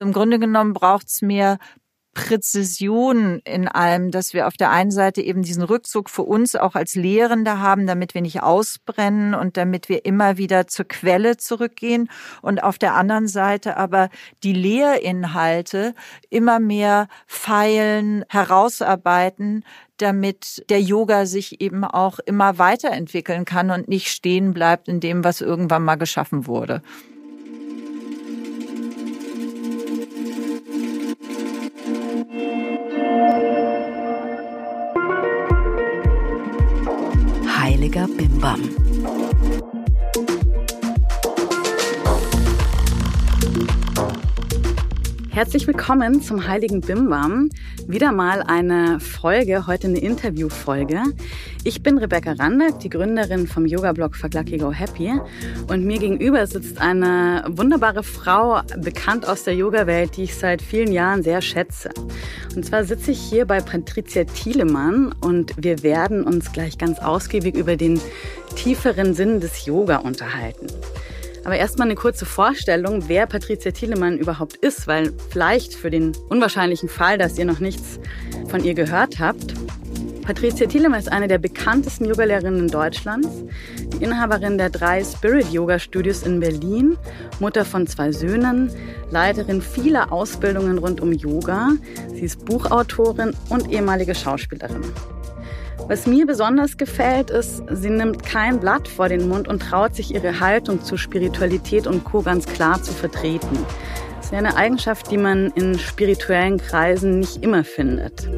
Im Grunde genommen braucht's mehr Präzision in allem, dass wir auf der einen Seite eben diesen Rückzug für uns auch als Lehrende haben, damit wir nicht ausbrennen und damit wir immer wieder zur Quelle zurückgehen und auf der anderen Seite aber die Lehrinhalte immer mehr feilen, herausarbeiten, damit der Yoga sich eben auch immer weiterentwickeln kann und nicht stehen bleibt in dem, was irgendwann mal geschaffen wurde. Heiliger Herzlich willkommen zum Heiligen Bimbam. Wieder mal eine Folge, heute eine Interviewfolge. Ich bin Rebecca Randack, die Gründerin vom Yoga-Blog Fuck Lucky Go Happy. Und mir gegenüber sitzt eine wunderbare Frau, bekannt aus der Yoga-Welt, die ich seit vielen Jahren sehr schätze. Und zwar sitze ich hier bei Patricia Thielemann und wir werden uns gleich ganz ausgiebig über den tieferen Sinn des Yoga unterhalten. Aber erstmal eine kurze Vorstellung, wer Patricia Thielemann überhaupt ist, weil vielleicht für den unwahrscheinlichen Fall, dass ihr noch nichts von ihr gehört habt. Patricia Thielemann ist eine der bekanntesten Yogalehrerinnen Deutschlands, die Inhaberin der drei Spirit Yoga Studios in Berlin, Mutter von zwei Söhnen, Leiterin vieler Ausbildungen rund um Yoga. Sie ist Buchautorin und ehemalige Schauspielerin. Was mir besonders gefällt, ist, sie nimmt kein Blatt vor den Mund und traut sich ihre Haltung zu Spiritualität und Co. ganz klar zu vertreten. Das ist eine Eigenschaft, die man in spirituellen Kreisen nicht immer findet.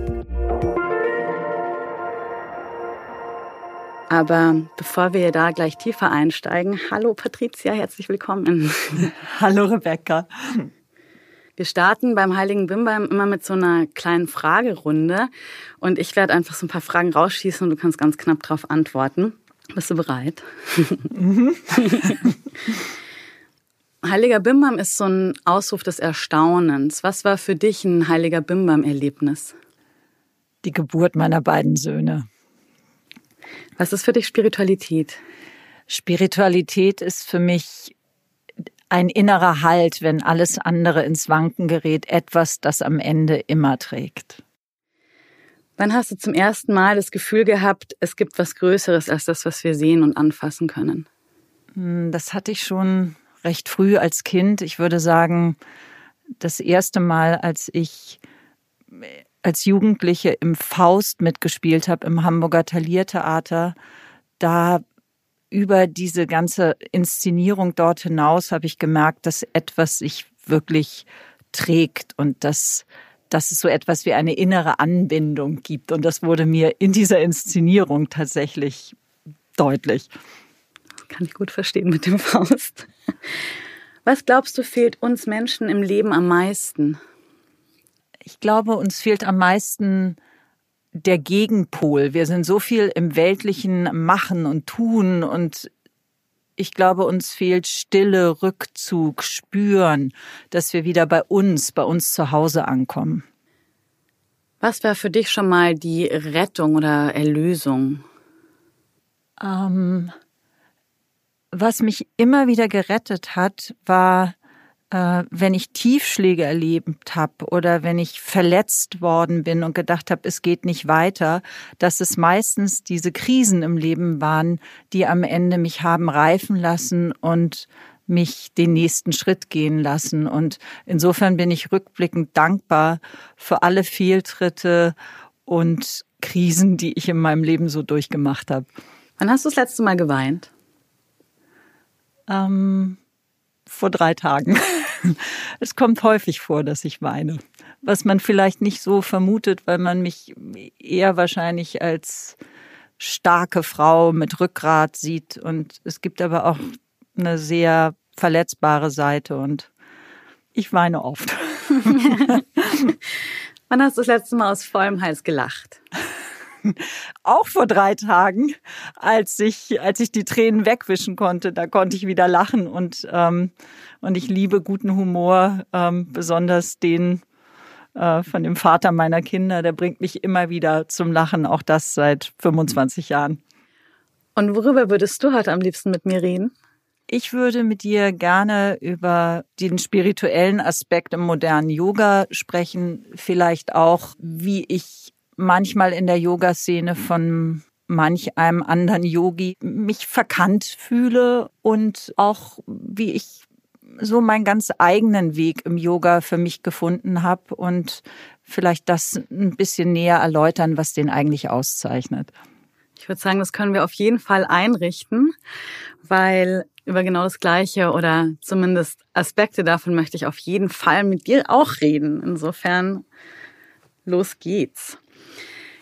Aber bevor wir da gleich tiefer einsteigen, hallo Patricia, herzlich willkommen. Hallo Rebecca. Wir starten beim Heiligen Bimbam immer mit so einer kleinen Fragerunde und ich werde einfach so ein paar Fragen rausschießen und du kannst ganz knapp darauf antworten. Bist du bereit? Mhm. Heiliger Bimbam ist so ein Ausruf des Erstaunens. Was war für dich ein Heiliger Bimbam-Erlebnis? Die Geburt meiner beiden Söhne. Was ist für dich Spiritualität? Spiritualität ist für mich ein innerer Halt, wenn alles andere ins Wanken gerät, etwas, das am Ende immer trägt. Wann hast du zum ersten Mal das Gefühl gehabt, es gibt was Größeres als das, was wir sehen und anfassen können? Hm, das hatte ich schon recht früh als Kind. Ich würde sagen, das erste Mal, als ich als Jugendliche im Faust mitgespielt habe im Hamburger Taliertheater, da über diese ganze Inszenierung dort hinaus habe ich gemerkt, dass etwas sich wirklich trägt und dass, dass es so etwas wie eine innere Anbindung gibt. Und das wurde mir in dieser Inszenierung tatsächlich deutlich. Kann ich gut verstehen mit dem Faust. Was glaubst du, fehlt uns Menschen im Leben am meisten? Ich glaube, uns fehlt am meisten der Gegenpol. Wir sind so viel im weltlichen Machen und Tun und ich glaube, uns fehlt Stille, Rückzug, Spüren, dass wir wieder bei uns, bei uns zu Hause ankommen. Was war für dich schon mal die Rettung oder Erlösung? Ähm, was mich immer wieder gerettet hat, war wenn ich Tiefschläge erlebt habe oder wenn ich verletzt worden bin und gedacht habe, es geht nicht weiter, dass es meistens diese Krisen im Leben waren, die am Ende mich haben reifen lassen und mich den nächsten Schritt gehen lassen. Und insofern bin ich rückblickend dankbar für alle Fehltritte und Krisen, die ich in meinem Leben so durchgemacht habe. Wann hast du das letzte Mal geweint? Ähm, vor drei Tagen. Es kommt häufig vor, dass ich weine. Was man vielleicht nicht so vermutet, weil man mich eher wahrscheinlich als starke Frau mit Rückgrat sieht. Und es gibt aber auch eine sehr verletzbare Seite und ich weine oft. Wann hast du das letzte Mal aus vollem Hals gelacht? auch vor drei Tagen, als ich, als ich die Tränen wegwischen konnte, da konnte ich wieder lachen und, ähm, und ich liebe guten Humor, ähm, besonders den äh, von dem Vater meiner Kinder, der bringt mich immer wieder zum Lachen, auch das seit 25 Jahren. Und worüber würdest du heute am liebsten mit mir reden? Ich würde mit dir gerne über den spirituellen Aspekt im modernen Yoga sprechen, vielleicht auch, wie ich manchmal in der Yoga-Szene von manch einem anderen Yogi mich verkannt fühle und auch wie ich so meinen ganz eigenen Weg im Yoga für mich gefunden habe und vielleicht das ein bisschen näher erläutern, was den eigentlich auszeichnet. Ich würde sagen, das können wir auf jeden Fall einrichten, weil über genau das Gleiche oder zumindest Aspekte davon möchte ich auf jeden Fall mit dir auch reden. Insofern, los geht's.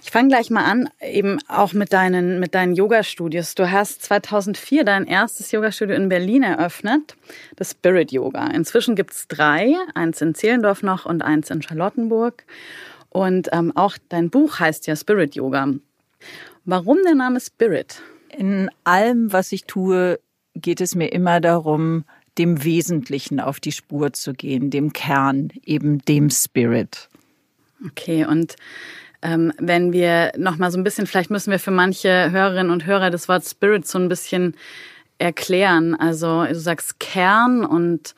Ich fange gleich mal an, eben auch mit deinen, mit deinen Yoga-Studios. Du hast 2004 dein erstes Yoga-Studio in Berlin eröffnet, das Spirit Yoga. Inzwischen gibt's drei, eins in Zehlendorf noch und eins in Charlottenburg. Und ähm, auch dein Buch heißt ja Spirit Yoga. Warum der Name Spirit? In allem, was ich tue, geht es mir immer darum, dem Wesentlichen auf die Spur zu gehen, dem Kern, eben dem Spirit. Okay, und ähm, wenn wir noch mal so ein bisschen, vielleicht müssen wir für manche Hörerinnen und Hörer das Wort Spirit so ein bisschen erklären. Also du sagst Kern und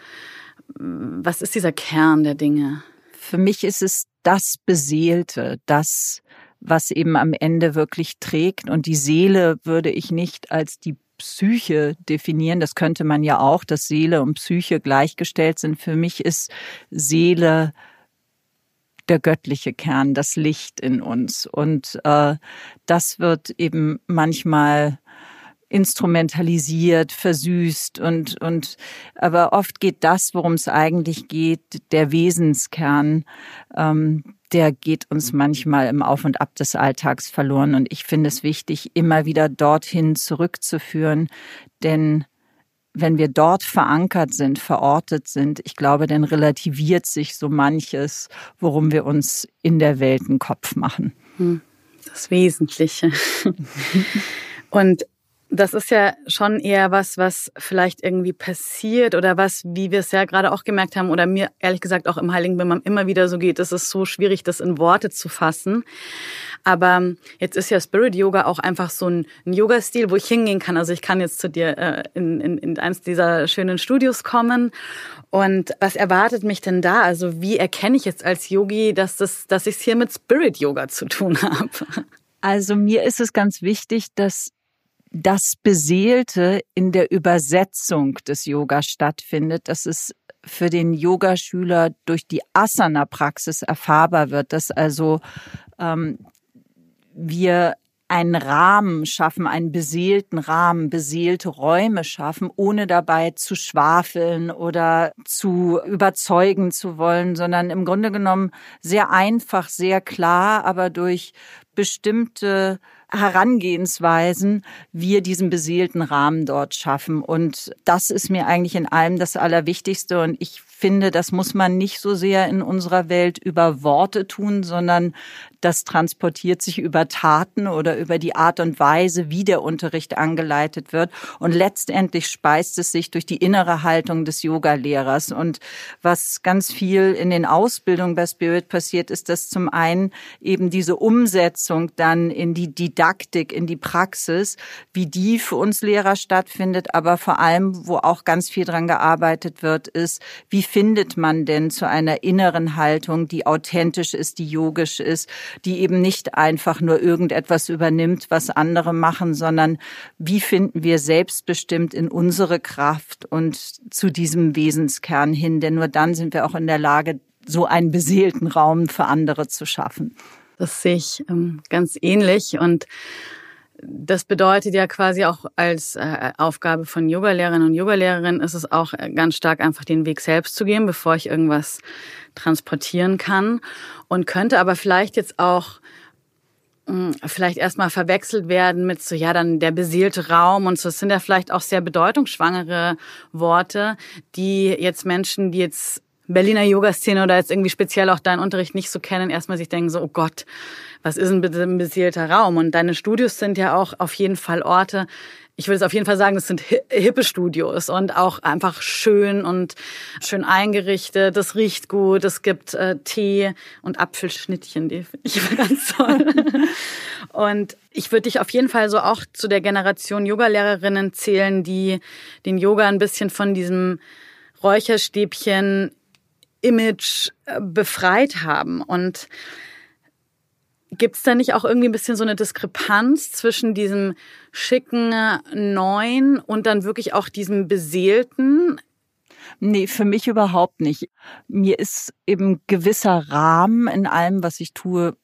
mm, was ist dieser Kern der Dinge? Für mich ist es das Beseelte, das, was eben am Ende wirklich trägt. Und die Seele würde ich nicht als die Psyche definieren. Das könnte man ja auch, dass Seele und Psyche gleichgestellt sind. Für mich ist Seele der göttliche Kern, das Licht in uns. Und äh, das wird eben manchmal instrumentalisiert, versüßt und, und, aber oft geht das, worum es eigentlich geht, der Wesenskern, ähm, der geht uns manchmal im Auf und Ab des Alltags verloren. Und ich finde es wichtig, immer wieder dorthin zurückzuführen, denn wenn wir dort verankert sind, verortet sind, ich glaube, dann relativiert sich so manches, worum wir uns in der Welt einen Kopf machen. Hm, das Wesentliche. Und das ist ja schon eher was, was vielleicht irgendwie passiert oder was, wie wir es ja gerade auch gemerkt haben oder mir ehrlich gesagt auch im Heiligen Bimmam immer wieder so geht. Es ist so schwierig, das in Worte zu fassen. Aber jetzt ist ja Spirit Yoga auch einfach so ein, ein Yoga-Stil, wo ich hingehen kann. Also ich kann jetzt zu dir äh, in, in, in eins dieser schönen Studios kommen. Und was erwartet mich denn da? Also wie erkenne ich jetzt als Yogi, dass das, dass ich es hier mit Spirit Yoga zu tun habe? Also mir ist es ganz wichtig, dass das Beseelte in der Übersetzung des Yoga stattfindet, dass es für den Yogaschüler durch die Asana-Praxis erfahrbar wird, dass also ähm, wir einen Rahmen schaffen, einen beseelten Rahmen, beseelte Räume schaffen, ohne dabei zu schwafeln oder zu überzeugen zu wollen, sondern im Grunde genommen sehr einfach, sehr klar, aber durch bestimmte Herangehensweisen wir diesen beseelten Rahmen dort schaffen. Und das ist mir eigentlich in allem das Allerwichtigste. Und ich finde, das muss man nicht so sehr in unserer Welt über Worte tun, sondern das transportiert sich über Taten oder über die Art und Weise, wie der Unterricht angeleitet wird. Und letztendlich speist es sich durch die innere Haltung des Yogalehrers. Und was ganz viel in den Ausbildungen bei Spirit passiert, ist, dass zum einen eben diese Umsetzung dann in die Didaktik, in die Praxis, wie die für uns Lehrer stattfindet, aber vor allem, wo auch ganz viel dran gearbeitet wird, ist, wie findet man denn zu einer inneren Haltung, die authentisch ist, die yogisch ist, die eben nicht einfach nur irgendetwas übernimmt, was andere machen, sondern wie finden wir selbstbestimmt in unsere Kraft und zu diesem Wesenskern hin, denn nur dann sind wir auch in der Lage, so einen beseelten Raum für andere zu schaffen. Das sehe ich ähm, ganz ähnlich und das bedeutet ja quasi auch als äh, Aufgabe von Yogalehrerinnen und Yogalehrerinnen ist es auch äh, ganz stark einfach den Weg selbst zu gehen, bevor ich irgendwas transportieren kann und könnte aber vielleicht jetzt auch hm, vielleicht erstmal verwechselt werden mit so, ja, dann der beseelte Raum und so. Das sind ja vielleicht auch sehr bedeutungsschwangere Worte, die jetzt Menschen, die jetzt Berliner Yoga-Szene oder jetzt irgendwie speziell auch deinen Unterricht nicht so kennen, erstmal sich denken so, oh Gott, was ist bitte ein beseelter Raum? Und deine Studios sind ja auch auf jeden Fall Orte, ich würde es auf jeden Fall sagen, das sind hippe Studios und auch einfach schön und schön eingerichtet. Das riecht gut. Es gibt äh, Tee und Apfelschnittchen, die finde ich ganz toll. und ich würde dich auf jeden Fall so auch zu der Generation Yogalehrerinnen zählen, die den Yoga ein bisschen von diesem Räucherstäbchen Image äh, befreit haben und Gibt es da nicht auch irgendwie ein bisschen so eine Diskrepanz zwischen diesem schicken Neuen und dann wirklich auch diesem beseelten? Nee, für mich überhaupt nicht. Mir ist eben gewisser Rahmen in allem, was ich tue,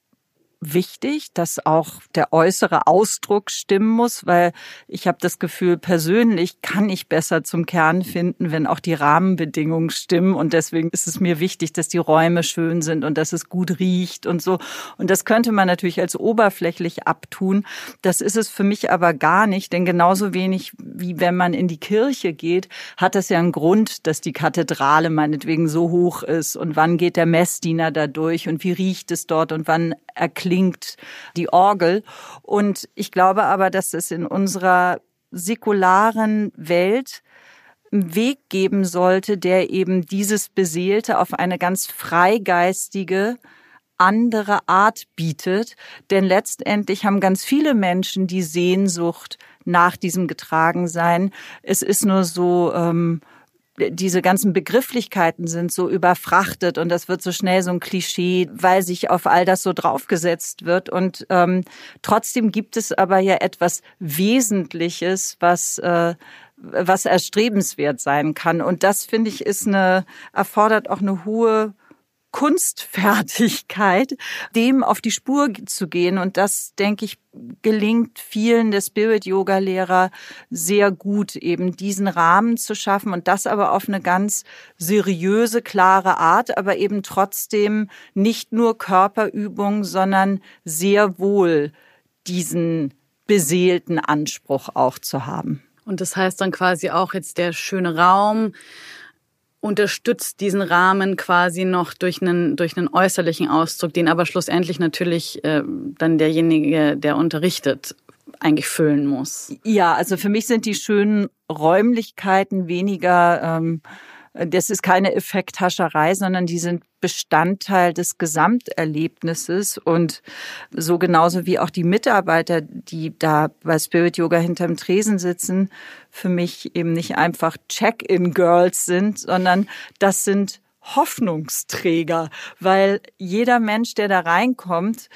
wichtig, dass auch der äußere Ausdruck stimmen muss, weil ich habe das Gefühl, persönlich kann ich besser zum Kern finden, wenn auch die Rahmenbedingungen stimmen. Und deswegen ist es mir wichtig, dass die Räume schön sind und dass es gut riecht und so. Und das könnte man natürlich als oberflächlich abtun. Das ist es für mich aber gar nicht, denn genauso wenig wie wenn man in die Kirche geht, hat das ja einen Grund, dass die Kathedrale meinetwegen so hoch ist und wann geht der Messdiener da durch und wie riecht es dort und wann erklärt klingt die Orgel. Und ich glaube aber, dass es in unserer säkularen Welt einen Weg geben sollte, der eben dieses Beseelte auf eine ganz freigeistige, andere Art bietet. Denn letztendlich haben ganz viele Menschen die Sehnsucht nach diesem Getragensein. Es ist nur so, ähm, diese ganzen Begrifflichkeiten sind so überfrachtet und das wird so schnell so ein Klischee, weil sich auf all das so draufgesetzt wird. Und ähm, trotzdem gibt es aber ja etwas Wesentliches, was äh, was erstrebenswert sein kann. Und das finde ich ist eine erfordert auch eine hohe Kunstfertigkeit, dem auf die Spur zu gehen. Und das, denke ich, gelingt vielen der Spirit-Yoga-Lehrer sehr gut, eben diesen Rahmen zu schaffen und das aber auf eine ganz seriöse, klare Art, aber eben trotzdem nicht nur Körperübung, sondern sehr wohl diesen beseelten Anspruch auch zu haben. Und das heißt dann quasi auch jetzt der schöne Raum, unterstützt diesen Rahmen quasi noch durch einen, durch einen äußerlichen Ausdruck, den aber schlussendlich natürlich äh, dann derjenige, der unterrichtet, eigentlich füllen muss. Ja, also für mich sind die schönen Räumlichkeiten weniger ähm, das ist keine Effekthascherei, sondern die sind Bestandteil des Gesamterlebnisses. Und so genauso wie auch die Mitarbeiter, die da bei Spirit Yoga hinterm Tresen sitzen, für mich eben nicht einfach Check-in-Girls sind, sondern das sind Hoffnungsträger, weil jeder Mensch, der da reinkommt,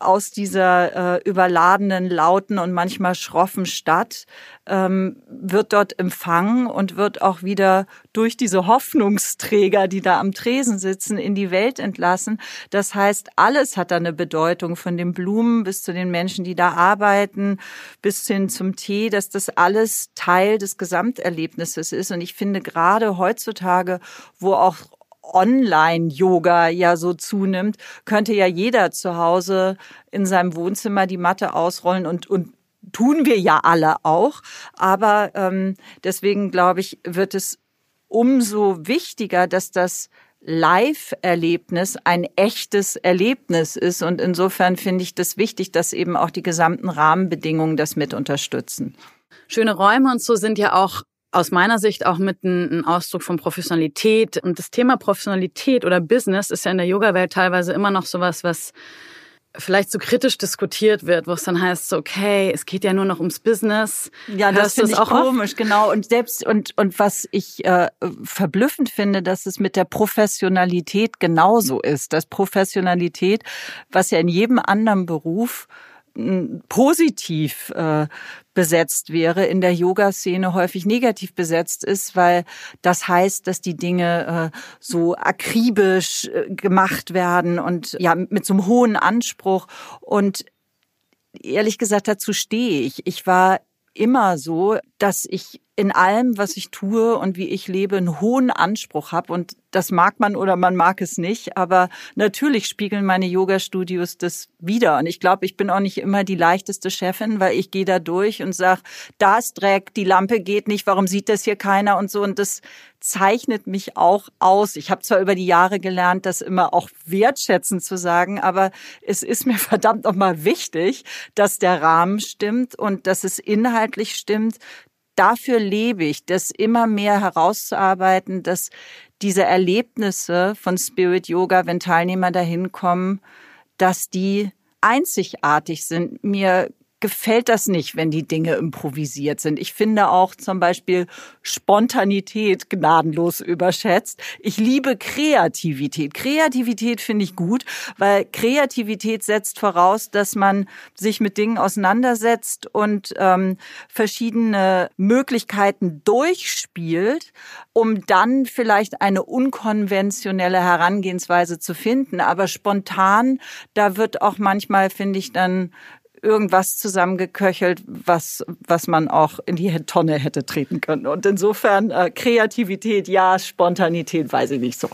aus dieser äh, überladenen, lauten und manchmal schroffen Stadt, ähm, wird dort empfangen und wird auch wieder durch diese Hoffnungsträger, die da am Tresen sitzen, in die Welt entlassen. Das heißt, alles hat da eine Bedeutung, von den Blumen bis zu den Menschen, die da arbeiten, bis hin zum Tee, dass das alles Teil des Gesamterlebnisses ist. Und ich finde gerade heutzutage, wo auch Online-Yoga ja so zunimmt, könnte ja jeder zu Hause in seinem Wohnzimmer die Matte ausrollen und, und tun wir ja alle auch. Aber ähm, deswegen glaube ich, wird es umso wichtiger, dass das Live-Erlebnis ein echtes Erlebnis ist. Und insofern finde ich das wichtig, dass eben auch die gesamten Rahmenbedingungen das mit unterstützen. Schöne Räume und so sind ja auch aus meiner Sicht auch mit ein, Ausdruck von Professionalität. Und das Thema Professionalität oder Business ist ja in der Yoga-Welt teilweise immer noch sowas, was vielleicht so kritisch diskutiert wird, wo es dann heißt, so, okay, es geht ja nur noch ums Business. Ja, das finde ich auch komisch, oft? genau. Und selbst und und was ich äh, verblüffend finde, dass es mit der Professionalität genauso ist. Dass Professionalität, was ja in jedem anderen Beruf positiv äh, besetzt wäre, in der Yoga-Szene häufig negativ besetzt ist, weil das heißt, dass die Dinge äh, so akribisch äh, gemacht werden und ja mit so einem hohen Anspruch. Und ehrlich gesagt, dazu stehe ich. Ich war immer so, dass ich in allem, was ich tue und wie ich lebe, einen hohen Anspruch habe. Und das mag man oder man mag es nicht. Aber natürlich spiegeln meine Yoga-Studios das wieder. Und ich glaube, ich bin auch nicht immer die leichteste Chefin, weil ich gehe da durch und sage, da ist Dreck, die Lampe geht nicht, warum sieht das hier keiner und so. Und das zeichnet mich auch aus. Ich habe zwar über die Jahre gelernt, das immer auch wertschätzend zu sagen, aber es ist mir verdammt nochmal wichtig, dass der Rahmen stimmt und dass es inhaltlich stimmt, dafür lebe ich, das immer mehr herauszuarbeiten, dass diese Erlebnisse von Spirit Yoga, wenn Teilnehmer dahin kommen, dass die einzigartig sind. Mir gefällt das nicht, wenn die Dinge improvisiert sind. Ich finde auch zum Beispiel Spontanität gnadenlos überschätzt. Ich liebe Kreativität. Kreativität finde ich gut, weil Kreativität setzt voraus, dass man sich mit Dingen auseinandersetzt und ähm, verschiedene Möglichkeiten durchspielt, um dann vielleicht eine unkonventionelle Herangehensweise zu finden. Aber spontan, da wird auch manchmal, finde ich, dann irgendwas zusammengeköchelt, was, was man auch in die Tonne hätte treten können. Und insofern äh, Kreativität, ja, Spontanität, weiß ich nicht so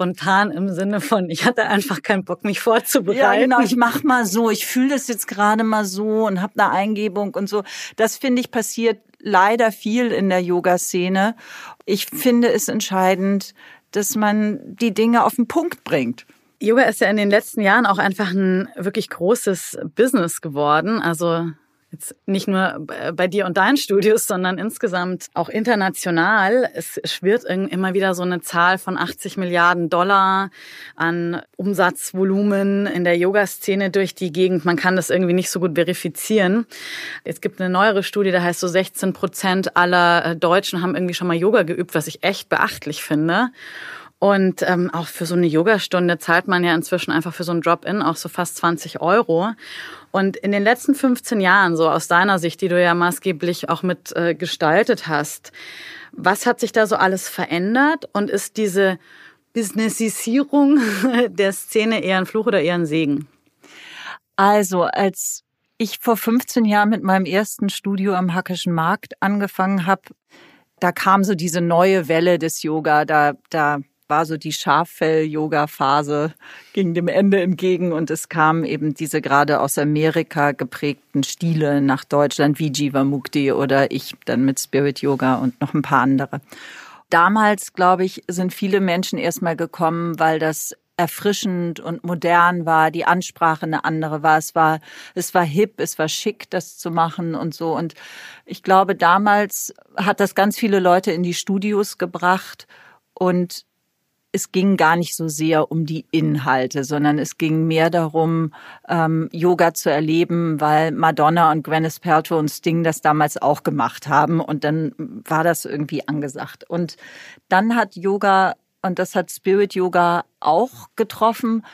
spontan im Sinne von, ich hatte einfach keinen Bock, mich vorzubereiten. Ja, genau, ich mach mal so, ich fühle das jetzt gerade mal so und habe eine Eingebung und so. Das finde ich passiert leider viel in der Yoga-Szene. Ich finde es entscheidend, dass man die Dinge auf den Punkt bringt. Yoga ist ja in den letzten Jahren auch einfach ein wirklich großes Business geworden. Also jetzt nicht nur bei dir und deinen Studios, sondern insgesamt auch international. Es schwirrt immer wieder so eine Zahl von 80 Milliarden Dollar an Umsatzvolumen in der Yoga-Szene durch die Gegend. Man kann das irgendwie nicht so gut verifizieren. Es gibt eine neuere Studie, da heißt so 16 Prozent aller Deutschen haben irgendwie schon mal Yoga geübt, was ich echt beachtlich finde. Und ähm, auch für so eine Yogastunde zahlt man ja inzwischen einfach für so ein Drop-in auch so fast 20 Euro. Und in den letzten 15 Jahren, so aus deiner Sicht, die du ja maßgeblich auch mit äh, gestaltet hast, was hat sich da so alles verändert? Und ist diese Businessisierung der Szene eher ein Fluch oder eher ein Segen? Also, als ich vor 15 Jahren mit meinem ersten Studio am Hackischen Markt angefangen habe, da kam so diese neue Welle des Yoga. Da, da war so die Schaffell-Yoga-Phase, ging dem Ende entgegen und es kamen eben diese gerade aus Amerika geprägten Stile nach Deutschland, wie Jivamukti oder ich dann mit Spirit Yoga und noch ein paar andere. Damals, glaube ich, sind viele Menschen erstmal gekommen, weil das erfrischend und modern war, die Ansprache eine andere war. Es war, es war hip, es war schick, das zu machen und so. Und ich glaube, damals hat das ganz viele Leute in die Studios gebracht und es ging gar nicht so sehr um die Inhalte, sondern es ging mehr darum, ähm, Yoga zu erleben, weil Madonna und Gwyneth Paltrow und Sting das damals auch gemacht haben und dann war das irgendwie angesagt. Und dann hat Yoga und das hat Spirit Yoga auch getroffen,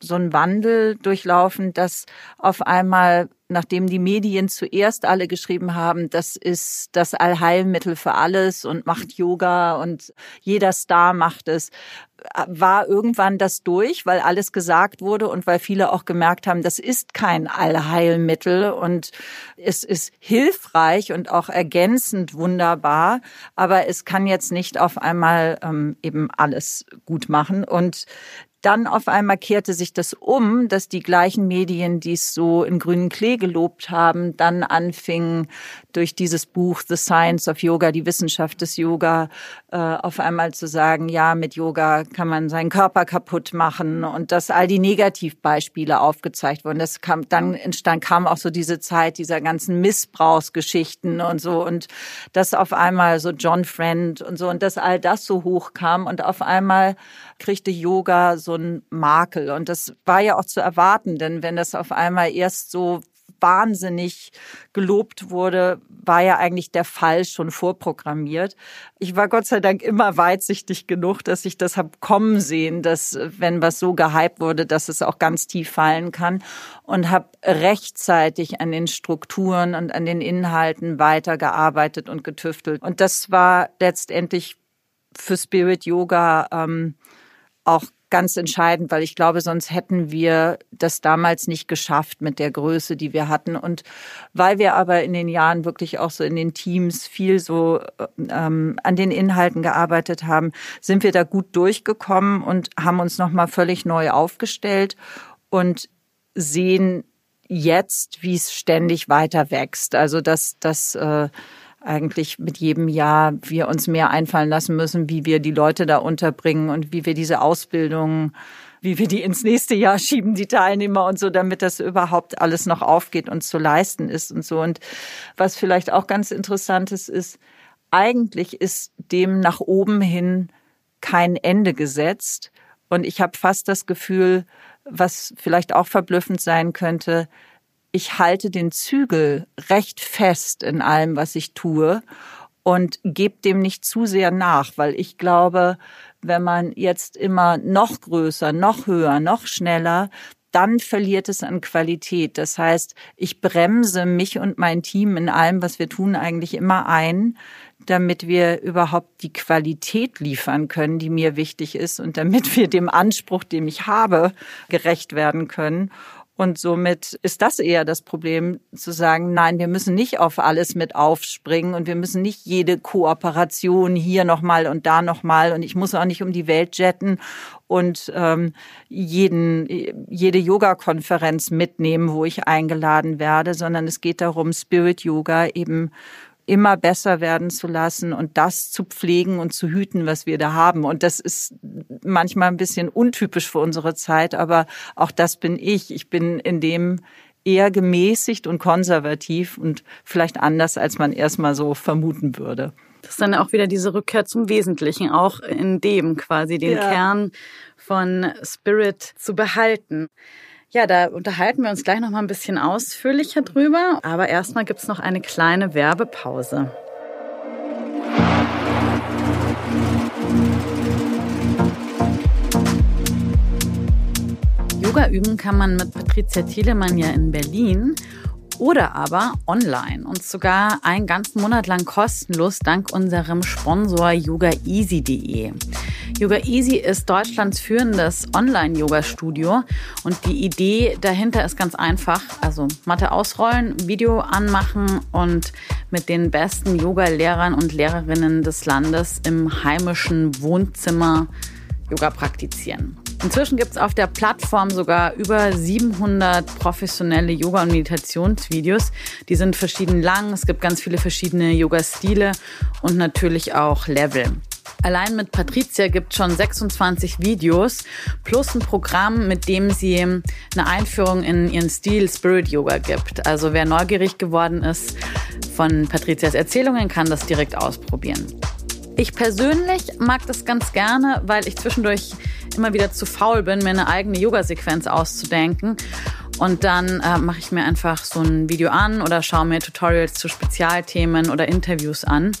so ein Wandel durchlaufen, dass auf einmal, nachdem die Medien zuerst alle geschrieben haben, das ist das Allheilmittel für alles und macht Yoga und jeder Star macht es, war irgendwann das durch, weil alles gesagt wurde und weil viele auch gemerkt haben, das ist kein Allheilmittel und es ist hilfreich und auch ergänzend wunderbar, aber es kann jetzt nicht auf einmal ähm, eben alles gut machen. Und dann auf einmal kehrte sich das um, dass die gleichen Medien, die es so in grünen Klee gelobt haben, dann anfingen durch dieses Buch The Science of Yoga, die Wissenschaft des Yoga, äh, auf einmal zu sagen, ja, mit Yoga kann man seinen Körper kaputt machen und dass all die Negativbeispiele aufgezeigt wurden. Das kam, dann entstand, kam auch so diese Zeit dieser ganzen Missbrauchsgeschichten und so und dass auf einmal so John Friend und so und dass all das so hoch kam und auf einmal kriegte Yoga so einen Makel. Und das war ja auch zu erwarten, denn wenn das auf einmal erst so wahnsinnig gelobt wurde, war ja eigentlich der Fall schon vorprogrammiert. Ich war Gott sei Dank immer weitsichtig genug, dass ich das habe kommen sehen, dass wenn was so gehypt wurde, dass es auch ganz tief fallen kann und habe rechtzeitig an den Strukturen und an den Inhalten weitergearbeitet und getüftelt. Und das war letztendlich für Spirit Yoga ähm, auch ganz entscheidend, weil ich glaube, sonst hätten wir das damals nicht geschafft mit der Größe, die wir hatten. Und weil wir aber in den Jahren wirklich auch so in den Teams viel so ähm, an den Inhalten gearbeitet haben, sind wir da gut durchgekommen und haben uns nochmal völlig neu aufgestellt und sehen jetzt, wie es ständig weiter wächst. Also dass das äh, eigentlich mit jedem Jahr wir uns mehr einfallen lassen müssen, wie wir die Leute da unterbringen und wie wir diese Ausbildung, wie wir die ins nächste Jahr schieben, die Teilnehmer und so, damit das überhaupt alles noch aufgeht und zu leisten ist und so. Und was vielleicht auch ganz interessant ist, ist, eigentlich ist dem nach oben hin kein Ende gesetzt. Und ich habe fast das Gefühl, was vielleicht auch verblüffend sein könnte, ich halte den Zügel recht fest in allem, was ich tue und gebe dem nicht zu sehr nach, weil ich glaube, wenn man jetzt immer noch größer, noch höher, noch schneller, dann verliert es an Qualität. Das heißt, ich bremse mich und mein Team in allem, was wir tun, eigentlich immer ein, damit wir überhaupt die Qualität liefern können, die mir wichtig ist und damit wir dem Anspruch, den ich habe, gerecht werden können. Und somit ist das eher das Problem, zu sagen, nein, wir müssen nicht auf alles mit aufspringen und wir müssen nicht jede Kooperation hier nochmal und da nochmal. Und ich muss auch nicht um die Welt jetten und ähm, jeden, jede Yoga-Konferenz mitnehmen, wo ich eingeladen werde, sondern es geht darum, Spirit Yoga eben immer besser werden zu lassen und das zu pflegen und zu hüten, was wir da haben. Und das ist manchmal ein bisschen untypisch für unsere Zeit, aber auch das bin ich. Ich bin in dem eher gemäßigt und konservativ und vielleicht anders, als man erstmal so vermuten würde. Das ist dann auch wieder diese Rückkehr zum Wesentlichen, auch in dem quasi den ja. Kern von Spirit zu behalten. Ja, da unterhalten wir uns gleich noch mal ein bisschen ausführlicher drüber. Aber erstmal gibt's noch eine kleine Werbepause. Yoga üben kann man mit Patricia Thielemann ja in Berlin oder aber online und sogar einen ganzen Monat lang kostenlos dank unserem Sponsor yogaeasy.de. Yoga Easy ist Deutschlands führendes Online-Yoga-Studio und die Idee dahinter ist ganz einfach. Also Matte ausrollen, Video anmachen und mit den besten Yoga-Lehrern und Lehrerinnen des Landes im heimischen Wohnzimmer Yoga praktizieren. Inzwischen gibt es auf der Plattform sogar über 700 professionelle Yoga- und Meditationsvideos. Die sind verschieden lang. Es gibt ganz viele verschiedene Yoga-Stile und natürlich auch Level. Allein mit Patricia gibt schon 26 Videos plus ein Programm, mit dem sie eine Einführung in ihren Stil Spirit Yoga gibt. Also wer neugierig geworden ist von Patricias Erzählungen, kann das direkt ausprobieren. Ich persönlich mag das ganz gerne, weil ich zwischendurch immer wieder zu faul bin, mir eine eigene Yoga-Sequenz auszudenken. Und dann äh, mache ich mir einfach so ein Video an oder schaue mir Tutorials zu Spezialthemen oder Interviews an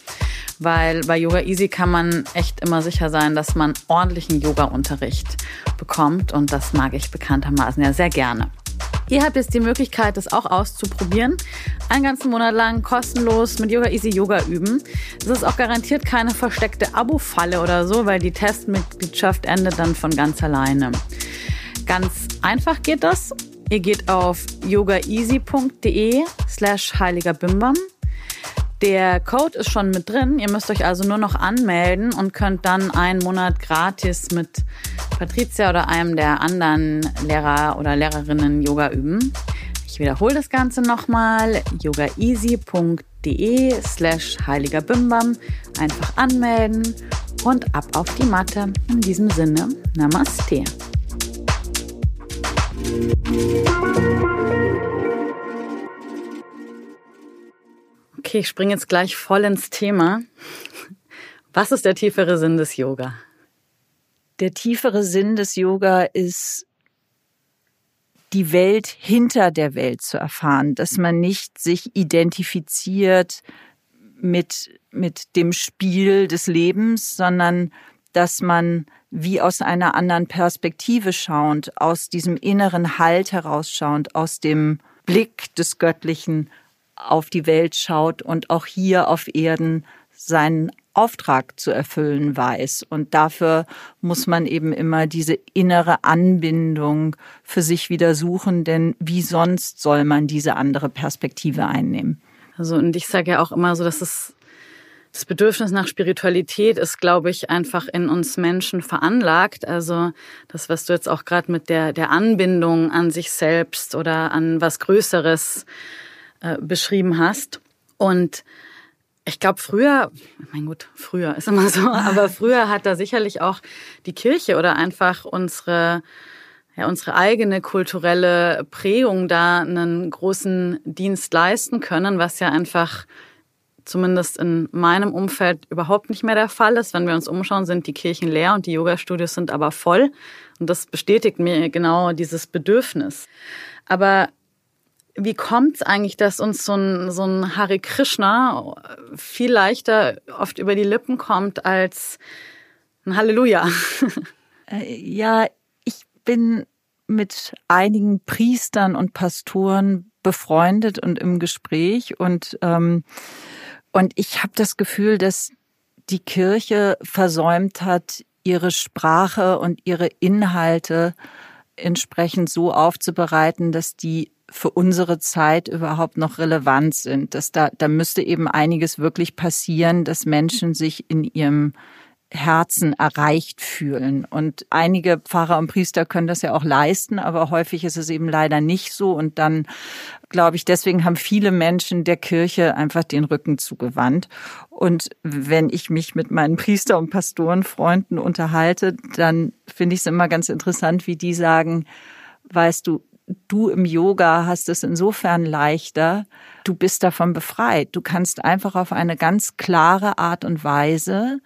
weil bei Yoga Easy kann man echt immer sicher sein, dass man ordentlichen Yoga-Unterricht bekommt und das mag ich bekanntermaßen ja sehr gerne. Ihr habt jetzt die Möglichkeit, das auch auszuprobieren. Einen ganzen Monat lang kostenlos mit Yoga Easy Yoga üben. Es ist auch garantiert keine versteckte Abo-Falle oder so, weil die Testmitgliedschaft endet dann von ganz alleine. Ganz einfach geht das. Ihr geht auf yogaeasy.de slash heiliger Bimbam der Code ist schon mit drin. Ihr müsst euch also nur noch anmelden und könnt dann einen Monat gratis mit Patricia oder einem der anderen Lehrer oder Lehrerinnen Yoga üben. Ich wiederhole das Ganze nochmal. yogaeasy.de slash heiliger Bimbam. Einfach anmelden und ab auf die Matte. In diesem Sinne, Namaste. Okay, ich springe jetzt gleich voll ins Thema. Was ist der tiefere Sinn des Yoga? Der tiefere Sinn des Yoga ist, die Welt hinter der Welt zu erfahren, dass man nicht sich identifiziert mit, mit dem Spiel des Lebens, sondern dass man wie aus einer anderen Perspektive schauend, aus diesem inneren Halt herausschauend, aus dem Blick des Göttlichen auf die Welt schaut und auch hier auf Erden seinen Auftrag zu erfüllen weiß. Und dafür muss man eben immer diese innere Anbindung für sich wieder suchen, denn wie sonst soll man diese andere Perspektive einnehmen? Also, und ich sage ja auch immer so, dass es das Bedürfnis nach Spiritualität ist, glaube ich, einfach in uns Menschen veranlagt. Also das, was du jetzt auch gerade mit der, der Anbindung an sich selbst oder an was Größeres äh, beschrieben hast. Und ich glaube, früher, mein Gott, früher ist immer so, aber früher hat da sicherlich auch die Kirche oder einfach unsere, ja, unsere eigene kulturelle Prägung da einen großen Dienst leisten können, was ja einfach zumindest in meinem Umfeld überhaupt nicht mehr der Fall ist. Wenn wir uns umschauen, sind die Kirchen leer und die Yoga-Studios sind aber voll. Und das bestätigt mir genau dieses Bedürfnis. Aber wie kommt es eigentlich, dass uns so ein, so ein Hare Krishna viel leichter oft über die Lippen kommt als ein Halleluja? Äh, ja, ich bin mit einigen Priestern und Pastoren befreundet und im Gespräch und ähm, und ich habe das Gefühl, dass die Kirche versäumt hat, ihre Sprache und ihre Inhalte entsprechend so aufzubereiten, dass die für unsere Zeit überhaupt noch relevant sind. Dass da, da müsste eben einiges wirklich passieren, dass Menschen sich in ihrem Herzen erreicht fühlen. Und einige Pfarrer und Priester können das ja auch leisten, aber häufig ist es eben leider nicht so. Und dann, glaube ich, deswegen haben viele Menschen der Kirche einfach den Rücken zugewandt. Und wenn ich mich mit meinen Priester- und Pastorenfreunden unterhalte, dann finde ich es immer ganz interessant, wie die sagen, weißt du, du im Yoga hast es insofern leichter, du bist davon befreit. Du kannst einfach auf eine ganz klare Art und Weise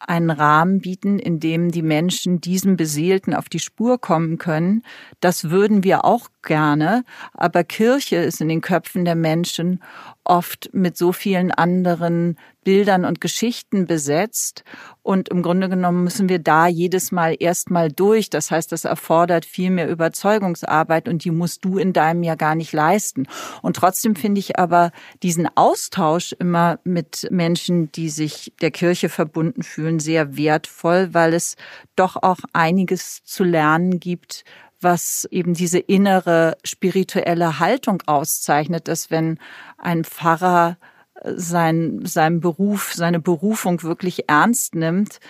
einen Rahmen bieten, in dem die Menschen diesem Beseelten auf die Spur kommen können. Das würden wir auch gerne, aber Kirche ist in den Köpfen der Menschen oft mit so vielen anderen Bildern und Geschichten besetzt. Und im Grunde genommen müssen wir da jedes Mal erstmal durch. Das heißt, das erfordert viel mehr Überzeugungsarbeit und die musst du in deinem ja gar nicht leisten. Und trotzdem finde ich aber diesen Austausch immer mit Menschen, die sich der Kirche verbunden fühlen, sehr wertvoll, weil es doch auch einiges zu lernen gibt, was eben diese innere spirituelle Haltung auszeichnet, dass wenn ein Pfarrer äh, sein, seinen Beruf, seine Berufung wirklich ernst nimmt,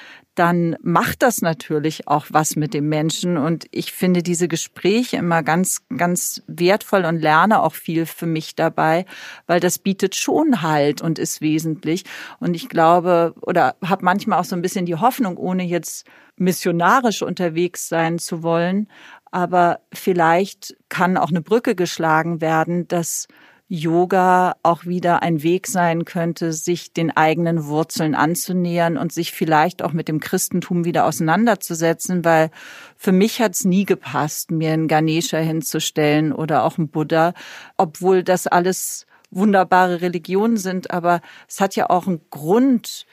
dann macht das natürlich auch was mit dem Menschen. Und ich finde diese Gespräche immer ganz, ganz wertvoll und lerne auch viel für mich dabei, weil das bietet schon Halt und ist wesentlich. Und ich glaube oder habe manchmal auch so ein bisschen die Hoffnung, ohne jetzt missionarisch unterwegs sein zu wollen, aber vielleicht kann auch eine Brücke geschlagen werden, dass Yoga auch wieder ein Weg sein könnte, sich den eigenen Wurzeln anzunähern und sich vielleicht auch mit dem Christentum wieder auseinanderzusetzen, weil für mich hat es nie gepasst, mir einen Ganesha hinzustellen oder auch einen Buddha, obwohl das alles wunderbare Religionen sind, aber es hat ja auch einen Grund,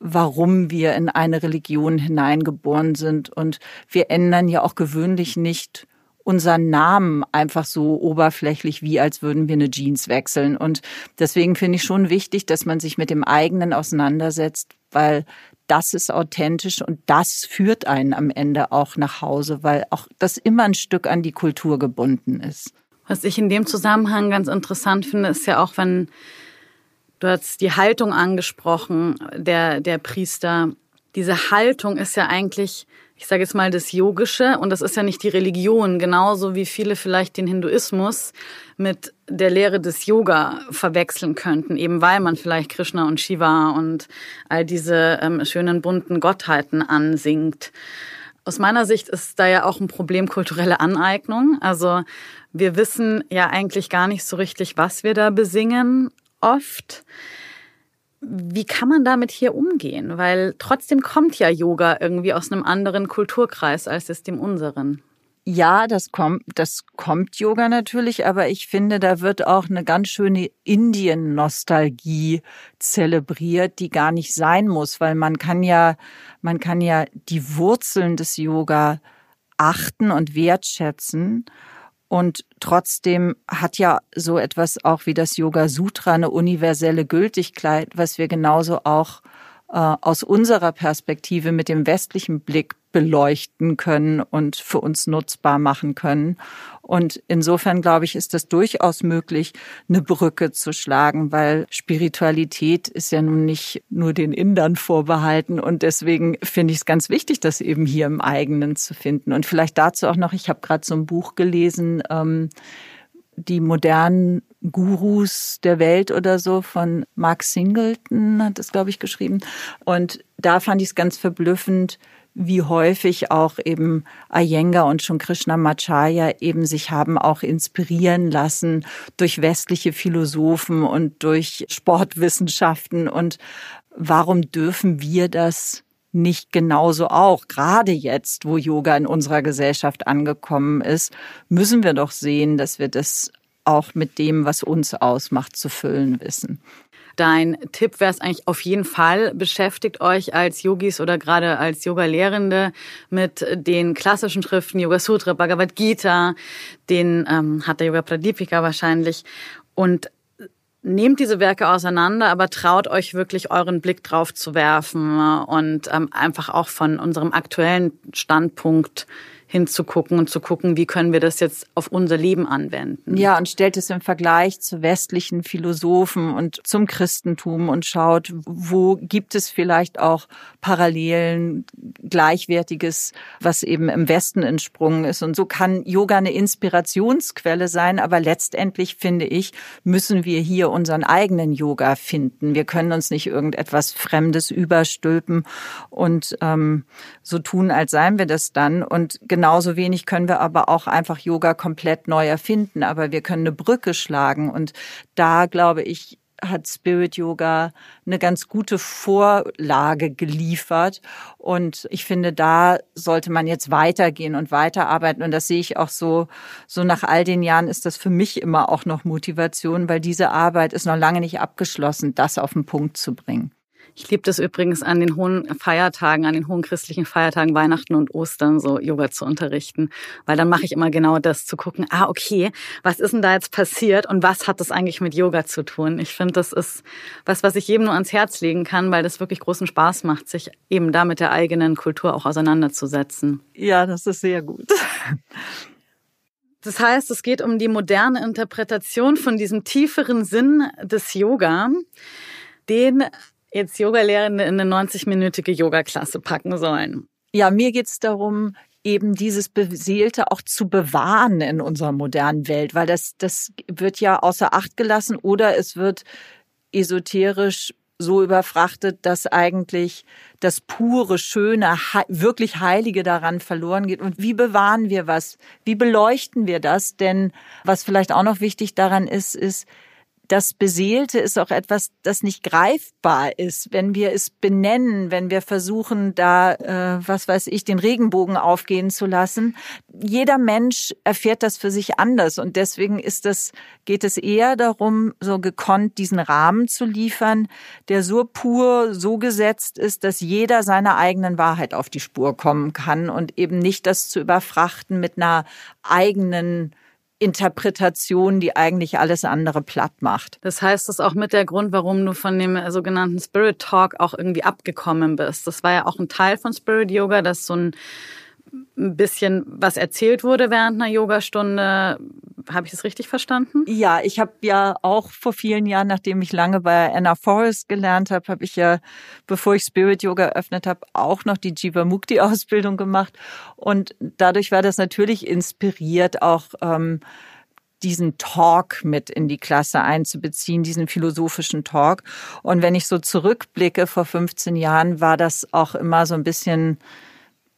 warum wir in eine Religion hineingeboren sind. Und wir ändern ja auch gewöhnlich nicht unseren Namen einfach so oberflächlich, wie als würden wir eine Jeans wechseln. Und deswegen finde ich schon wichtig, dass man sich mit dem eigenen auseinandersetzt, weil das ist authentisch und das führt einen am Ende auch nach Hause, weil auch das immer ein Stück an die Kultur gebunden ist. Was ich in dem Zusammenhang ganz interessant finde, ist ja auch, wenn Du hast die Haltung angesprochen, der, der Priester. Diese Haltung ist ja eigentlich, ich sage jetzt mal, das Yogische und das ist ja nicht die Religion, genauso wie viele vielleicht den Hinduismus mit der Lehre des Yoga verwechseln könnten, eben weil man vielleicht Krishna und Shiva und all diese ähm, schönen bunten Gottheiten ansingt. Aus meiner Sicht ist da ja auch ein Problem kulturelle Aneignung. Also wir wissen ja eigentlich gar nicht so richtig, was wir da besingen oft. Wie kann man damit hier umgehen? Weil trotzdem kommt ja Yoga irgendwie aus einem anderen Kulturkreis als es dem unseren. Ja, das kommt, das kommt Yoga natürlich, aber ich finde, da wird auch eine ganz schöne Indien-Nostalgie zelebriert, die gar nicht sein muss, weil man kann ja, man kann ja die Wurzeln des Yoga achten und wertschätzen und trotzdem hat ja so etwas auch wie das Yoga Sutra eine universelle Gültigkeit, was wir genauso auch äh, aus unserer Perspektive mit dem westlichen Blick beleuchten können und für uns nutzbar machen können. Und insofern glaube ich, ist das durchaus möglich, eine Brücke zu schlagen, weil Spiritualität ist ja nun nicht nur den Indern vorbehalten. Und deswegen finde ich es ganz wichtig, das eben hier im eigenen zu finden. Und vielleicht dazu auch noch, ich habe gerade so ein Buch gelesen, ähm, die modernen Gurus der Welt oder so von Mark Singleton hat es, glaube ich, geschrieben. Und da fand ich es ganz verblüffend, wie häufig auch eben Iyengar und schon Krishnamacharya eben sich haben auch inspirieren lassen durch westliche Philosophen und durch Sportwissenschaften. Und warum dürfen wir das nicht genauso auch? Gerade jetzt, wo Yoga in unserer Gesellschaft angekommen ist, müssen wir doch sehen, dass wir das auch mit dem, was uns ausmacht, zu füllen wissen. Dein Tipp wäre es eigentlich auf jeden Fall, beschäftigt euch als Yogis oder gerade als Yoga-Lehrende mit den klassischen Schriften, Yoga Sutra, Bhagavad Gita, den ähm, hat der Yoga Pradipika wahrscheinlich. Und nehmt diese Werke auseinander, aber traut euch wirklich euren Blick drauf zu werfen und ähm, einfach auch von unserem aktuellen Standpunkt hinzugucken und zu gucken, wie können wir das jetzt auf unser Leben anwenden. Ja, und stellt es im Vergleich zu westlichen Philosophen und zum Christentum und schaut, wo gibt es vielleicht auch Parallelen, Gleichwertiges, was eben im Westen entsprungen ist. Und so kann Yoga eine Inspirationsquelle sein, aber letztendlich finde ich, müssen wir hier unseren eigenen Yoga finden. Wir können uns nicht irgendetwas Fremdes überstülpen und ähm, so tun, als seien wir das dann. Und Genauso wenig können wir aber auch einfach Yoga komplett neu erfinden, aber wir können eine Brücke schlagen. Und da glaube ich, hat Spirit Yoga eine ganz gute Vorlage geliefert. Und ich finde, da sollte man jetzt weitergehen und weiterarbeiten. Und das sehe ich auch so, so nach all den Jahren ist das für mich immer auch noch Motivation, weil diese Arbeit ist noch lange nicht abgeschlossen, das auf den Punkt zu bringen. Ich liebe das übrigens an den hohen Feiertagen, an den hohen christlichen Feiertagen, Weihnachten und Ostern, so Yoga zu unterrichten. Weil dann mache ich immer genau das, zu gucken, ah, okay, was ist denn da jetzt passiert und was hat das eigentlich mit Yoga zu tun? Ich finde, das ist was, was ich jedem nur ans Herz legen kann, weil das wirklich großen Spaß macht, sich eben da mit der eigenen Kultur auch auseinanderzusetzen. Ja, das ist sehr gut. Das heißt, es geht um die moderne Interpretation von diesem tieferen Sinn des Yoga, den jetzt Yogalehrende in eine 90-minütige Yoga-Klasse packen sollen? Ja, mir geht's darum, eben dieses Beseelte auch zu bewahren in unserer modernen Welt, weil das, das wird ja außer Acht gelassen oder es wird esoterisch so überfrachtet, dass eigentlich das pure, schöne, wirklich Heilige daran verloren geht. Und wie bewahren wir was? Wie beleuchten wir das? Denn was vielleicht auch noch wichtig daran ist, ist, das Beseelte ist auch etwas, das nicht greifbar ist. Wenn wir es benennen, wenn wir versuchen, da, äh, was weiß ich, den Regenbogen aufgehen zu lassen, jeder Mensch erfährt das für sich anders. Und deswegen ist das, geht es eher darum, so gekonnt diesen Rahmen zu liefern, der so pur, so gesetzt ist, dass jeder seiner eigenen Wahrheit auf die Spur kommen kann und eben nicht das zu überfrachten mit einer eigenen Interpretation, die eigentlich alles andere platt macht. Das heißt, das ist auch mit der Grund, warum du von dem sogenannten Spirit Talk auch irgendwie abgekommen bist. Das war ja auch ein Teil von Spirit Yoga, dass so ein ein bisschen was erzählt wurde während einer Yogastunde. Habe ich das richtig verstanden? Ja, ich habe ja auch vor vielen Jahren, nachdem ich lange bei Anna Forrest gelernt habe, habe ich ja, bevor ich Spirit Yoga eröffnet habe, auch noch die Jivamukti Ausbildung gemacht. Und dadurch war das natürlich inspiriert, auch ähm, diesen Talk mit in die Klasse einzubeziehen, diesen philosophischen Talk. Und wenn ich so zurückblicke vor 15 Jahren, war das auch immer so ein bisschen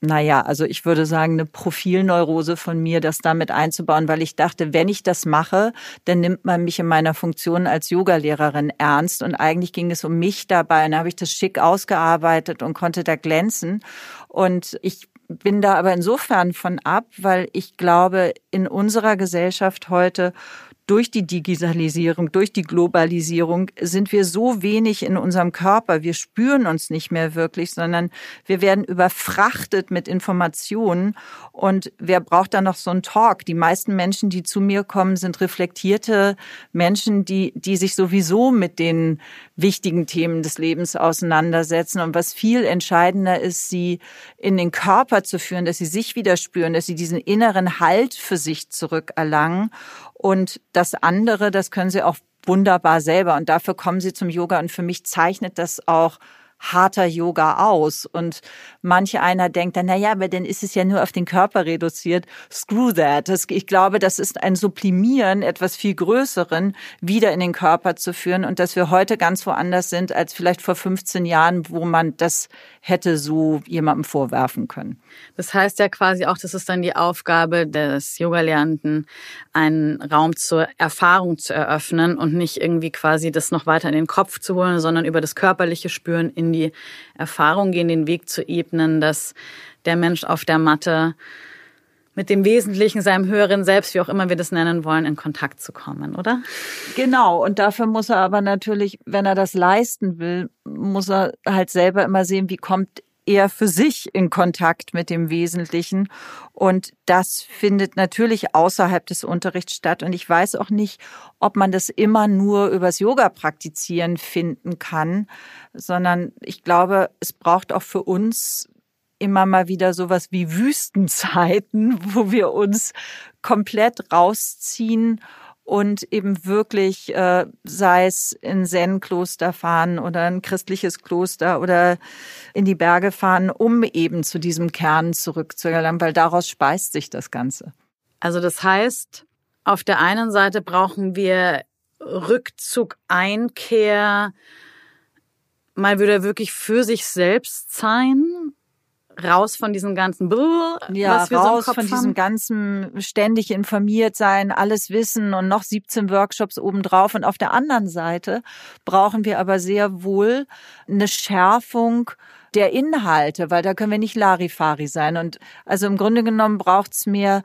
naja, also ich würde sagen, eine Profilneurose von mir, das damit einzubauen, weil ich dachte, wenn ich das mache, dann nimmt man mich in meiner Funktion als Yogalehrerin ernst. Und eigentlich ging es um mich dabei. Und da habe ich das schick ausgearbeitet und konnte da glänzen. Und ich bin da aber insofern von ab, weil ich glaube, in unserer Gesellschaft heute durch die Digitalisierung, durch die Globalisierung sind wir so wenig in unserem Körper. Wir spüren uns nicht mehr wirklich, sondern wir werden überfrachtet mit Informationen. Und wer braucht da noch so einen Talk? Die meisten Menschen, die zu mir kommen, sind reflektierte Menschen, die, die sich sowieso mit den wichtigen Themen des Lebens auseinandersetzen. Und was viel entscheidender ist, sie in den Körper zu führen, dass sie sich wieder spüren, dass sie diesen inneren Halt für sich zurückerlangen. Und das andere, das können sie auch wunderbar selber. Und dafür kommen sie zum Yoga. Und für mich zeichnet das auch harter Yoga aus. Und manche einer denkt dann, na ja, aber dann ist es ja nur auf den Körper reduziert. Screw that. Das, ich glaube, das ist ein Sublimieren etwas viel Größeren wieder in den Körper zu führen und dass wir heute ganz woanders sind als vielleicht vor 15 Jahren, wo man das hätte so jemandem vorwerfen können. Das heißt ja quasi auch, das ist dann die Aufgabe des Yoga-Lernenden, einen Raum zur Erfahrung zu eröffnen und nicht irgendwie quasi das noch weiter in den Kopf zu holen, sondern über das körperliche Spüren in die Erfahrung gehen, den Weg zu ebnen, dass der Mensch auf der Matte mit dem Wesentlichen, seinem höheren Selbst, wie auch immer wir das nennen wollen, in Kontakt zu kommen, oder? Genau. Und dafür muss er aber natürlich, wenn er das leisten will, muss er halt selber immer sehen, wie kommt er für sich in Kontakt mit dem Wesentlichen. Und das findet natürlich außerhalb des Unterrichts statt. Und ich weiß auch nicht, ob man das immer nur übers Yoga praktizieren finden kann, sondern ich glaube, es braucht auch für uns immer mal wieder sowas wie Wüstenzeiten, wo wir uns komplett rausziehen und eben wirklich, äh, sei es in Zen-Kloster fahren oder ein christliches Kloster oder in die Berge fahren, um eben zu diesem Kern zurückzugelangen, weil daraus speist sich das Ganze. Also das heißt, auf der einen Seite brauchen wir Rückzug, Einkehr, mal wieder wirklich für sich selbst sein raus von diesem ganzen Brrr, ja, was wir raus so von haben. diesem ganzen ständig informiert sein, alles wissen und noch 17 Workshops obendrauf. Und auf der anderen Seite brauchen wir aber sehr wohl eine Schärfung der Inhalte, weil da können wir nicht Larifari sein. Und also im Grunde genommen braucht's mehr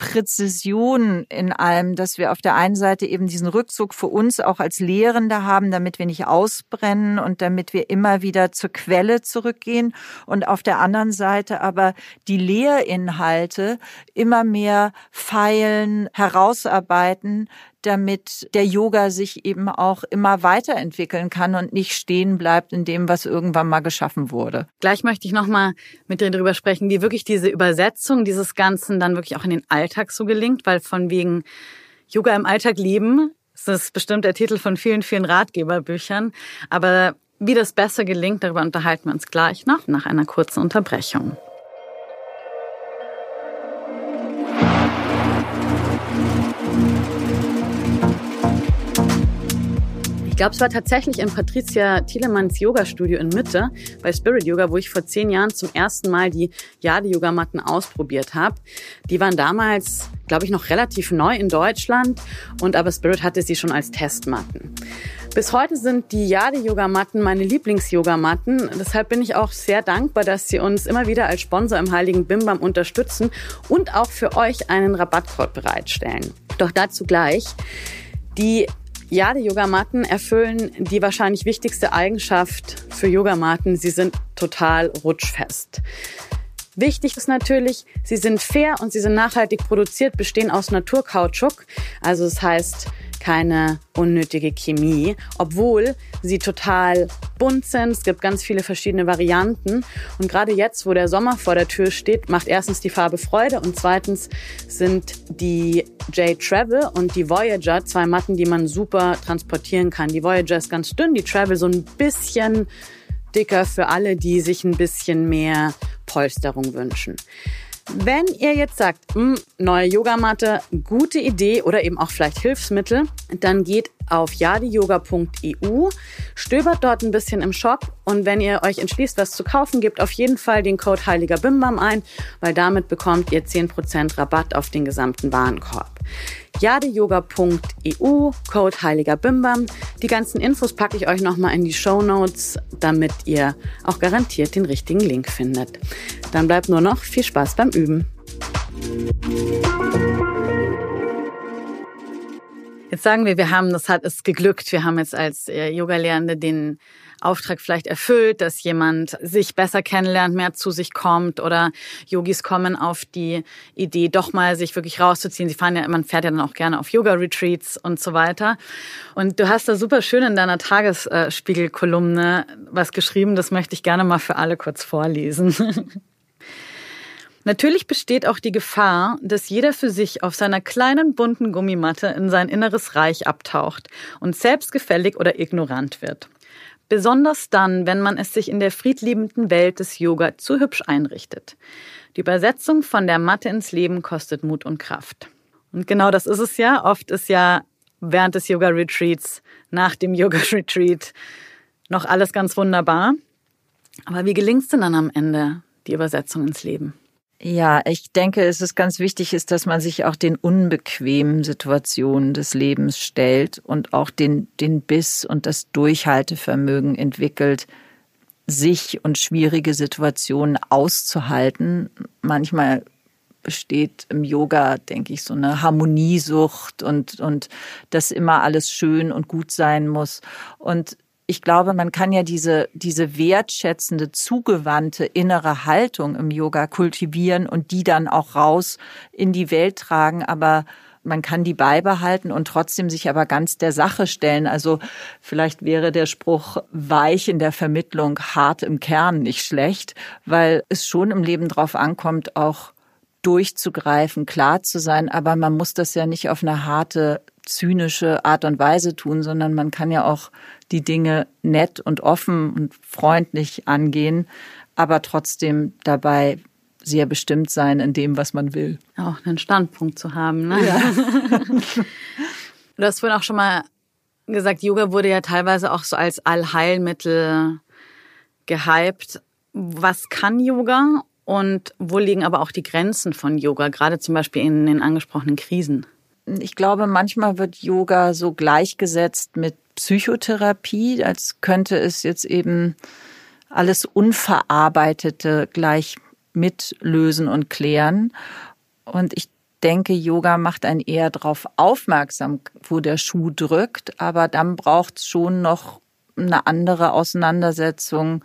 Präzision in allem, dass wir auf der einen Seite eben diesen Rückzug für uns auch als Lehrende haben, damit wir nicht ausbrennen und damit wir immer wieder zur Quelle zurückgehen. Und auf der anderen Seite aber die Lehrinhalte immer mehr feilen, herausarbeiten, damit der Yoga sich eben auch immer weiterentwickeln kann und nicht stehen bleibt in dem, was irgendwann mal geschaffen wurde. Gleich möchte ich nochmal mit dir darüber sprechen, wie wirklich diese Übersetzung dieses Ganzen dann wirklich auch in den Alltag so gelingt, weil von wegen Yoga im Alltag leben, das ist bestimmt der Titel von vielen, vielen Ratgeberbüchern, aber wie das besser gelingt, darüber unterhalten wir uns gleich noch nach einer kurzen Unterbrechung. Glaube, es war tatsächlich in Patricia Thielemanns Yoga-Studio in Mitte bei Spirit Yoga, wo ich vor zehn Jahren zum ersten Mal die Jade-Yogamatten ausprobiert habe. Die waren damals, glaube ich, noch relativ neu in Deutschland und aber Spirit hatte sie schon als Testmatten. Bis heute sind die Jade-Yogamatten meine Lieblings-Yogamatten. Deshalb bin ich auch sehr dankbar, dass sie uns immer wieder als Sponsor im Heiligen Bimbam unterstützen und auch für euch einen Rabattcode bereitstellen. Doch dazu gleich. Die ja, die Yogamatten erfüllen die wahrscheinlich wichtigste Eigenschaft für Yogamatten. Sie sind total rutschfest. Wichtig ist natürlich, sie sind fair und sie sind nachhaltig produziert, bestehen aus Naturkautschuk. Also das heißt, keine unnötige Chemie, obwohl sie total bunt sind. Es gibt ganz viele verschiedene Varianten. Und gerade jetzt, wo der Sommer vor der Tür steht, macht erstens die Farbe Freude und zweitens sind die J-Travel und die Voyager zwei Matten, die man super transportieren kann. Die Voyager ist ganz dünn, die Travel so ein bisschen dicker für alle, die sich ein bisschen mehr Polsterung wünschen. Wenn ihr jetzt sagt, mh, hm, neue Yogamatte, gute Idee oder eben auch vielleicht Hilfsmittel, dann geht auf yadiyoga.eu, stöbert dort ein bisschen im Shop und wenn ihr euch entschließt, was zu kaufen, gebt auf jeden Fall den Code Heiliger Bimbam ein, weil damit bekommt ihr 10% Rabatt auf den gesamten Warenkorb. jadeyoga.eu, Code Heiliger Bimbam. Die ganzen Infos packe ich euch nochmal in die Show Notes, damit ihr auch garantiert den richtigen Link findet. Dann bleibt nur noch viel Spaß beim Üben. Jetzt sagen wir, wir haben, das hat es geglückt. Wir haben jetzt als äh, Yoga-Lehrende den Auftrag vielleicht erfüllt, dass jemand sich besser kennenlernt, mehr zu sich kommt oder Yogis kommen auf die Idee, doch mal sich wirklich rauszuziehen. Sie fahren ja, man fährt ja dann auch gerne auf Yoga-Retreats und so weiter. Und du hast da super schön in deiner Tagesspiegel-Kolumne was geschrieben, das möchte ich gerne mal für alle kurz vorlesen. Natürlich besteht auch die Gefahr, dass jeder für sich auf seiner kleinen bunten Gummimatte in sein inneres Reich abtaucht und selbstgefällig oder ignorant wird. Besonders dann, wenn man es sich in der friedliebenden Welt des Yoga zu hübsch einrichtet. Die Übersetzung von der Matte ins Leben kostet Mut und Kraft. Und genau das ist es ja. Oft ist ja während des Yoga-Retreats, nach dem Yoga-Retreat noch alles ganz wunderbar. Aber wie gelingt es denn dann am Ende, die Übersetzung ins Leben? Ja, ich denke, es ist ganz wichtig, ist, dass man sich auch den unbequemen Situationen des Lebens stellt und auch den, den Biss und das Durchhaltevermögen entwickelt, sich und schwierige Situationen auszuhalten. Manchmal besteht im Yoga, denke ich, so eine Harmoniesucht und, und dass immer alles schön und gut sein muss. Und ich glaube, man kann ja diese, diese wertschätzende, zugewandte innere Haltung im Yoga kultivieren und die dann auch raus in die Welt tragen, aber man kann die beibehalten und trotzdem sich aber ganz der Sache stellen. Also vielleicht wäre der Spruch weich in der Vermittlung, hart im Kern nicht schlecht, weil es schon im Leben drauf ankommt, auch durchzugreifen, klar zu sein, aber man muss das ja nicht auf eine harte, zynische Art und Weise tun, sondern man kann ja auch die Dinge nett und offen und freundlich angehen, aber trotzdem dabei sehr bestimmt sein in dem, was man will. Auch einen Standpunkt zu haben. Ne? Ja. du hast vorhin auch schon mal gesagt, Yoga wurde ja teilweise auch so als Allheilmittel gehypt. Was kann Yoga und wo liegen aber auch die Grenzen von Yoga, gerade zum Beispiel in den angesprochenen Krisen? Ich glaube, manchmal wird Yoga so gleichgesetzt mit Psychotherapie, als könnte es jetzt eben alles Unverarbeitete gleich mitlösen und klären. Und ich denke, Yoga macht einen eher darauf aufmerksam, wo der Schuh drückt, aber dann braucht es schon noch eine andere Auseinandersetzung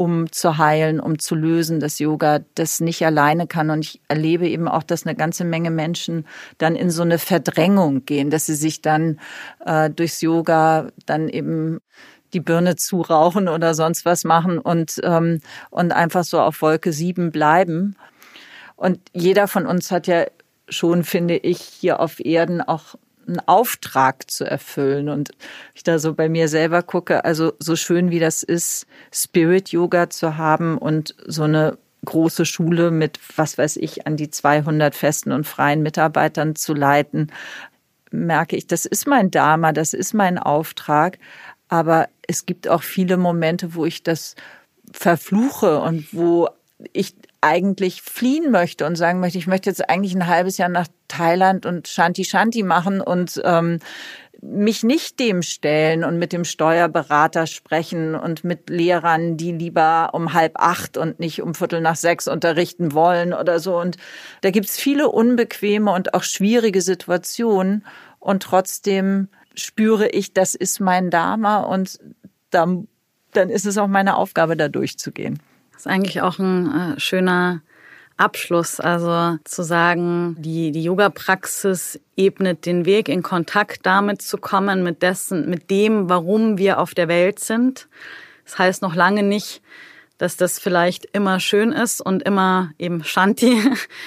um zu heilen, um zu lösen, dass Yoga das nicht alleine kann. Und ich erlebe eben auch, dass eine ganze Menge Menschen dann in so eine Verdrängung gehen, dass sie sich dann äh, durchs Yoga dann eben die Birne zurauchen oder sonst was machen und, ähm, und einfach so auf Wolke sieben bleiben. Und jeder von uns hat ja schon, finde ich, hier auf Erden auch einen Auftrag zu erfüllen. Und ich da so bei mir selber gucke, also so schön wie das ist, Spirit Yoga zu haben und so eine große Schule mit, was weiß ich, an die 200 festen und freien Mitarbeitern zu leiten, merke ich, das ist mein Dharma, das ist mein Auftrag. Aber es gibt auch viele Momente, wo ich das verfluche und wo ich eigentlich fliehen möchte und sagen möchte, ich möchte jetzt eigentlich ein halbes Jahr nach Thailand und Shanti Shanti machen und ähm, mich nicht dem stellen und mit dem Steuerberater sprechen und mit Lehrern, die lieber um halb acht und nicht um Viertel nach sechs unterrichten wollen oder so. Und da gibt's viele unbequeme und auch schwierige Situationen. Und trotzdem spüre ich, das ist mein Dharma und dann, dann ist es auch meine Aufgabe, da durchzugehen. Das ist eigentlich auch ein äh, schöner Abschluss, also zu sagen, die, die Yoga-Praxis ebnet den Weg, in Kontakt damit zu kommen, mit dessen, mit dem, warum wir auf der Welt sind. Das heißt noch lange nicht, dass das vielleicht immer schön ist und immer eben Shanti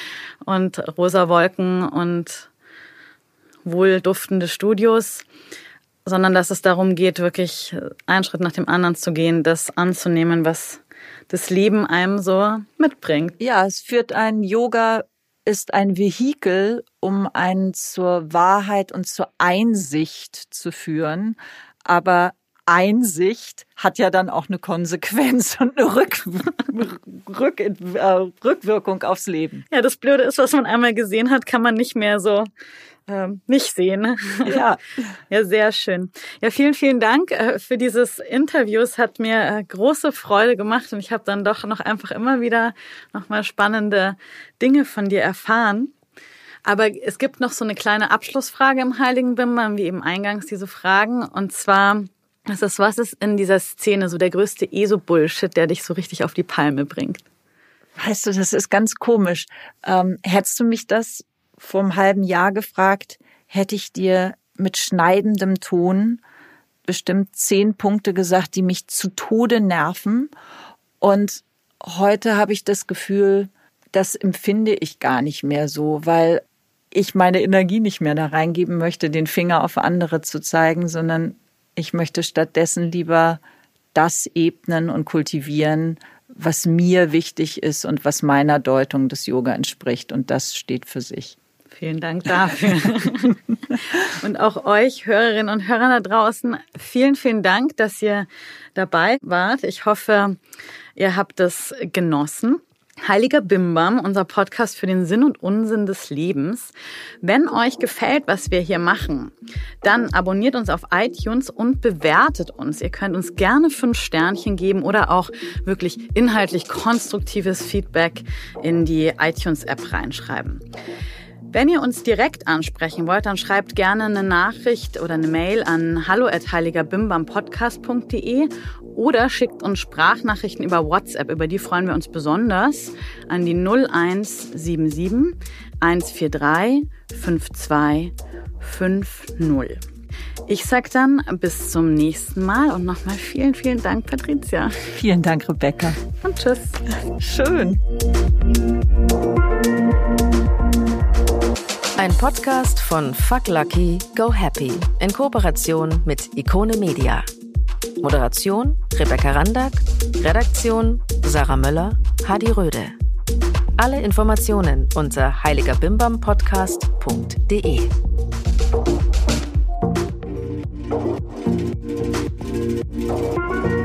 und rosa Wolken und wohlduftende Studios, sondern dass es darum geht, wirklich einen Schritt nach dem anderen zu gehen, das anzunehmen, was das Leben einem so mitbringt. Ja, es führt ein Yoga ist ein Vehikel, um einen zur Wahrheit und zur Einsicht zu führen. Aber Einsicht hat ja dann auch eine Konsequenz und eine Rück, Rück, äh, Rückwirkung aufs Leben. Ja, das Blöde ist, was man einmal gesehen hat, kann man nicht mehr so ähm, nicht sehen. Ja. ja, sehr schön. Ja, vielen, vielen Dank äh, für dieses Interview. Es hat mir äh, große Freude gemacht und ich habe dann doch noch einfach immer wieder nochmal spannende Dinge von dir erfahren. Aber es gibt noch so eine kleine Abschlussfrage im Heiligen Bimbam, wie eben eingangs diese Fragen. Und zwar, das ist, was ist in dieser Szene so der größte ESO-Bullshit, der dich so richtig auf die Palme bringt? Weißt du, das ist ganz komisch. Ähm, hättest du mich das vor einem halben Jahr gefragt, hätte ich dir mit schneidendem Ton bestimmt zehn Punkte gesagt, die mich zu Tode nerven. Und heute habe ich das Gefühl, das empfinde ich gar nicht mehr so, weil ich meine Energie nicht mehr da reingeben möchte, den Finger auf andere zu zeigen, sondern ich möchte stattdessen lieber das ebnen und kultivieren, was mir wichtig ist und was meiner Deutung des Yoga entspricht. Und das steht für sich. Vielen Dank dafür. und auch euch, Hörerinnen und Hörer da draußen, vielen, vielen Dank, dass ihr dabei wart. Ich hoffe, ihr habt es genossen. Heiliger Bimbam, unser Podcast für den Sinn und Unsinn des Lebens. Wenn euch gefällt, was wir hier machen, dann abonniert uns auf iTunes und bewertet uns. Ihr könnt uns gerne fünf Sternchen geben oder auch wirklich inhaltlich konstruktives Feedback in die iTunes-App reinschreiben. Wenn ihr uns direkt ansprechen wollt, dann schreibt gerne eine Nachricht oder eine Mail an hallo@heiligerbimbampodcast.de oder schickt uns Sprachnachrichten über WhatsApp, über die freuen wir uns besonders, an die 0177 143 5250. Ich sag dann bis zum nächsten Mal und nochmal vielen, vielen Dank, Patricia. Vielen Dank, Rebecca. Und tschüss. Schön. Ein Podcast von Fuck Lucky, Go Happy in Kooperation mit Ikone Media. Moderation Rebecca Randack, Redaktion Sarah Möller, Hadi Röde. Alle Informationen unter heiligerbimbampodcast.de. Thank